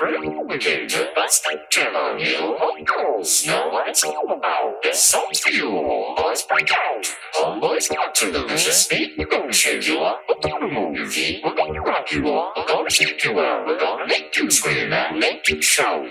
Creative Terminal Vocals. Now let's talk about this song to you. Boys break out. Always got to lose this beat. We're gonna shake you up. We're gonna move your feet. We're gonna rock you up. We're gonna shake you out. We're gonna make you scream and make you shout.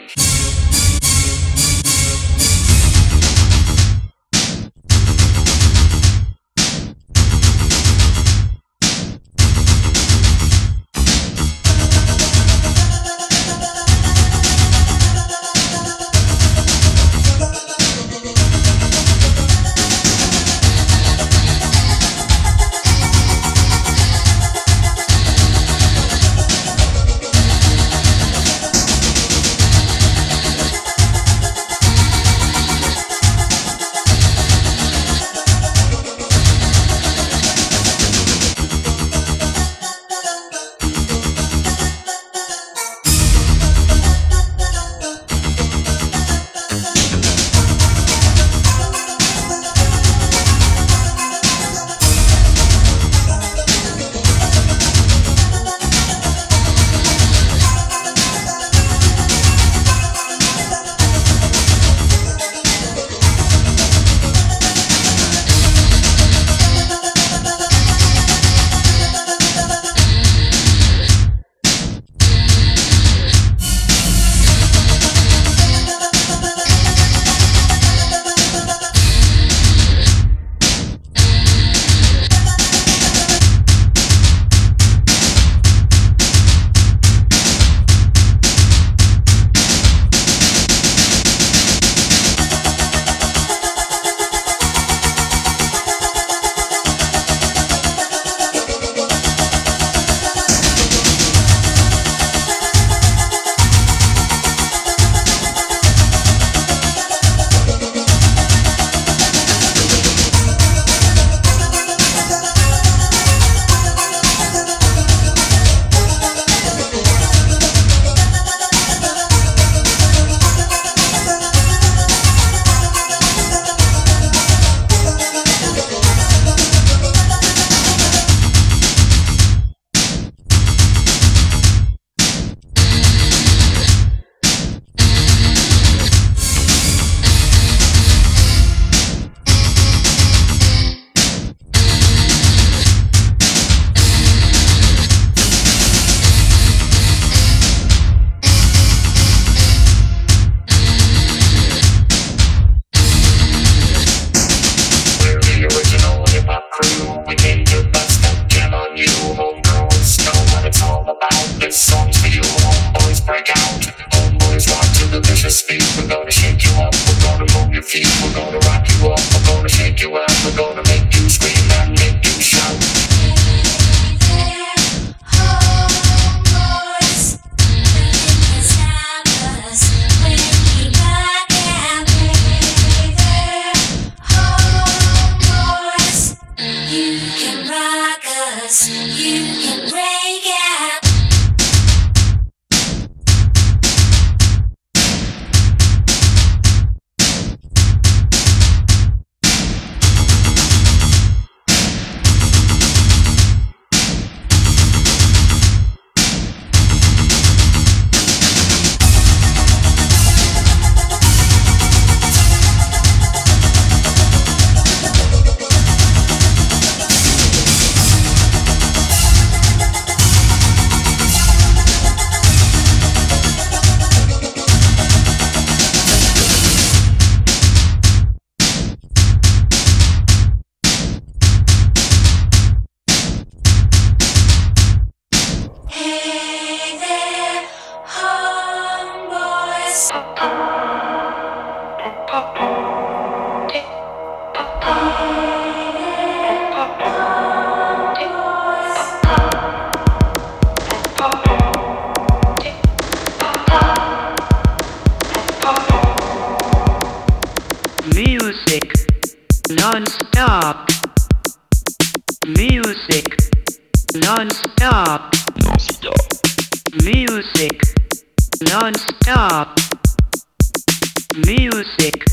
music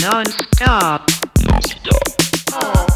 non-stop. Non-stop. Oh.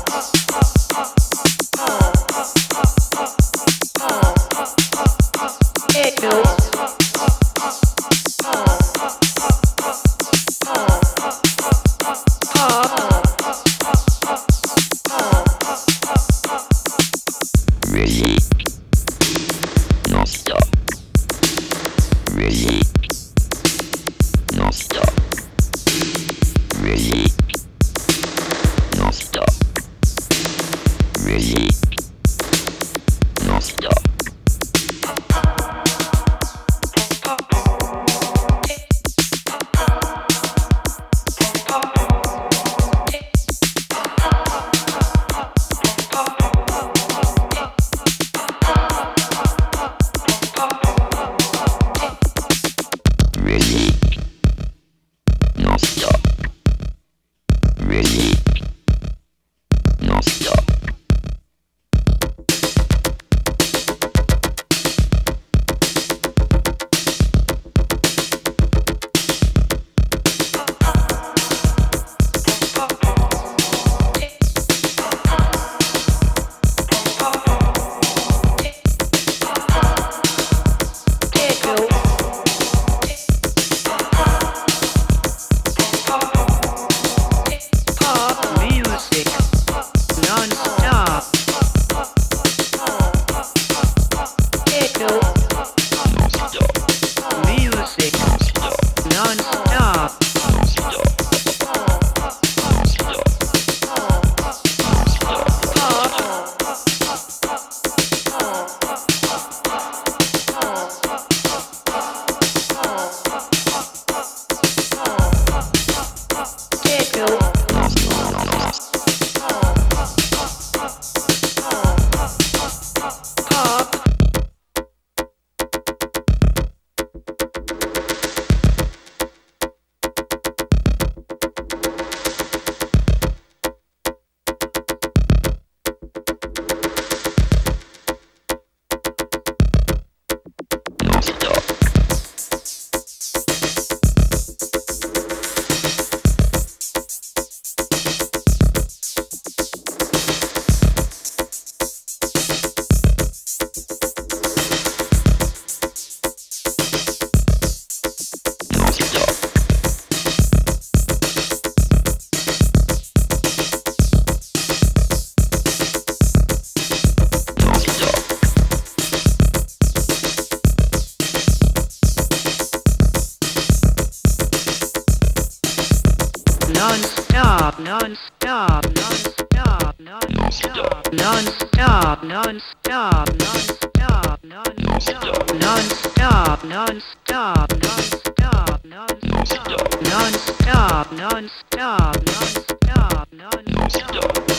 non-stop, non-stop, non-stop, non-stop, non-stop, non-stop, non-stop, non-stop.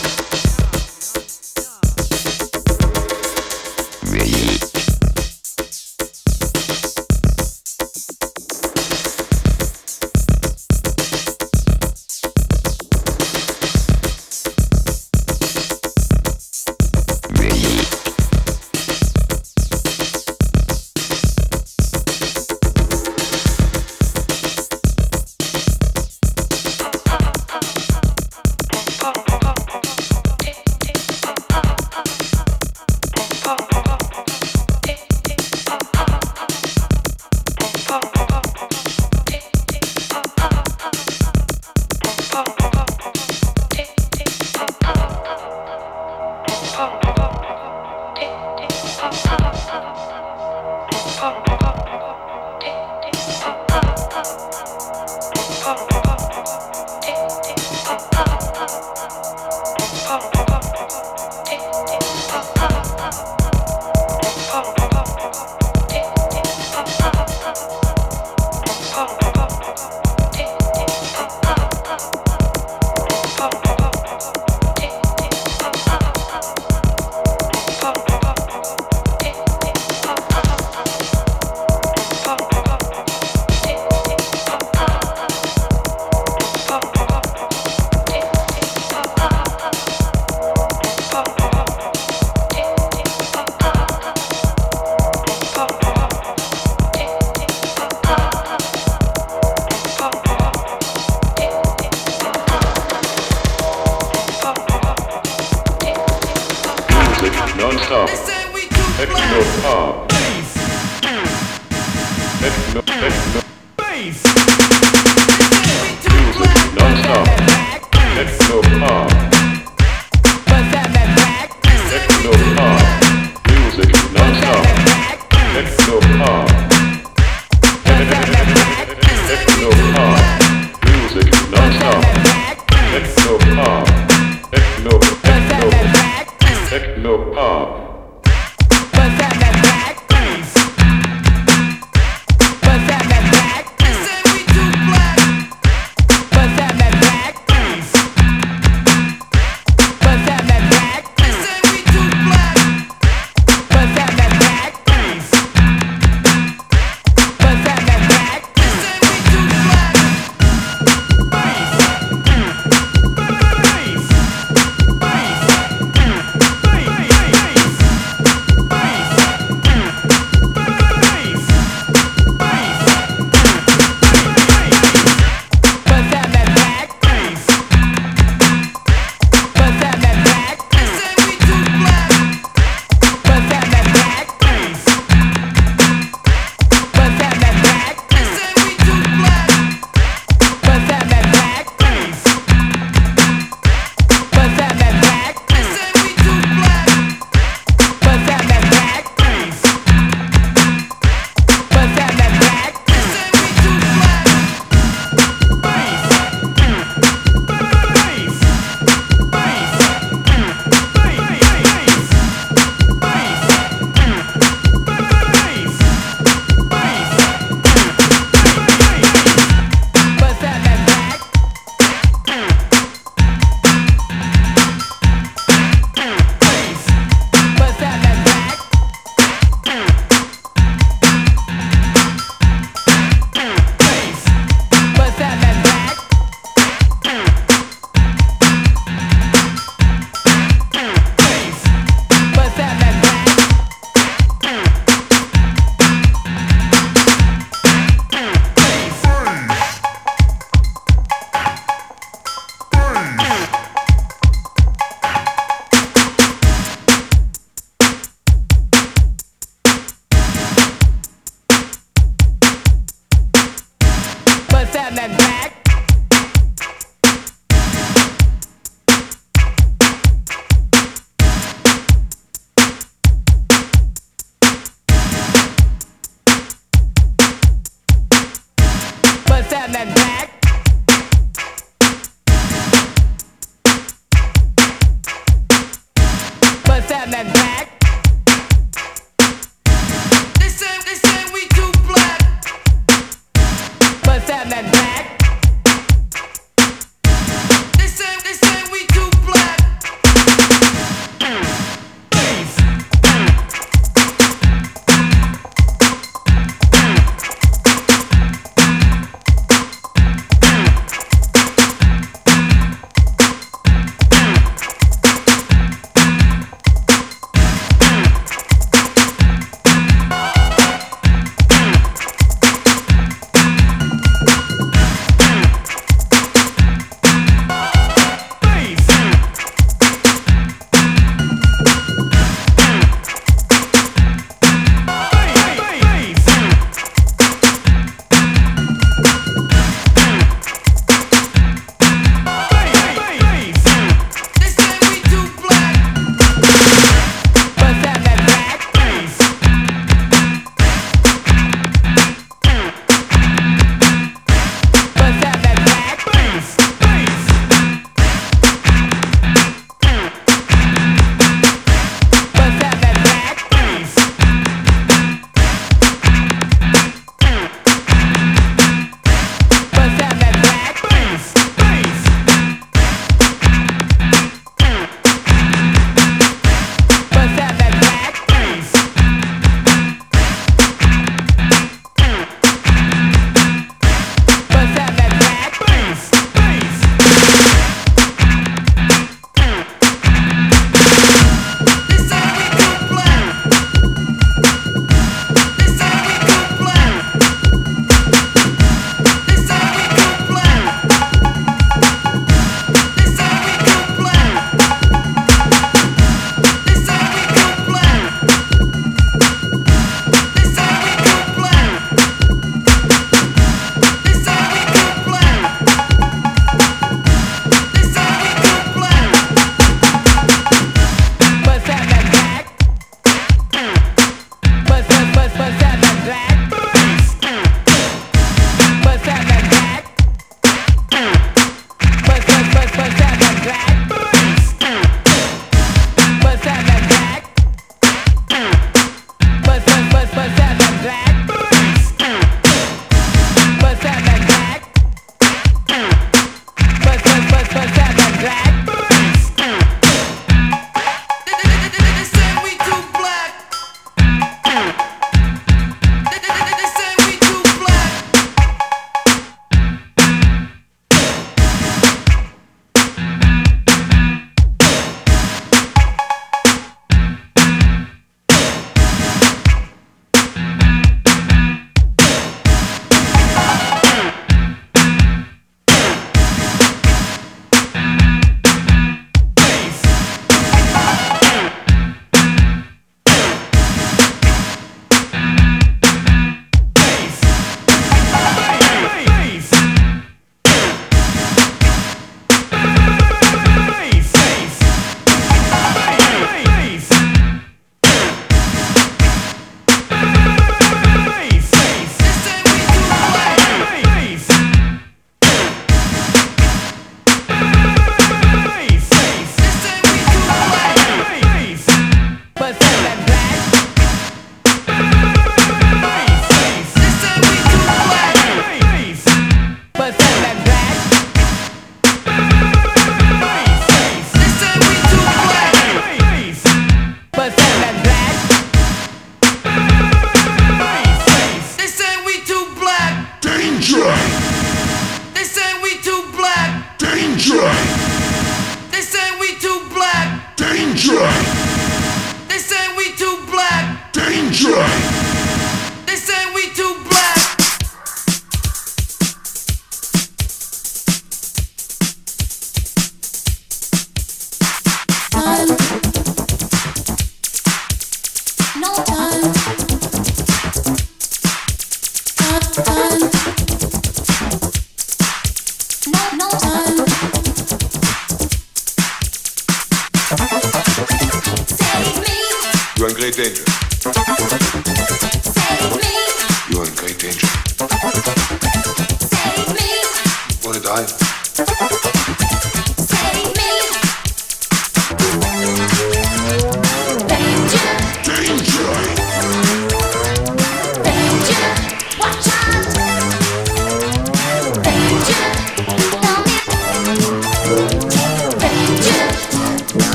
time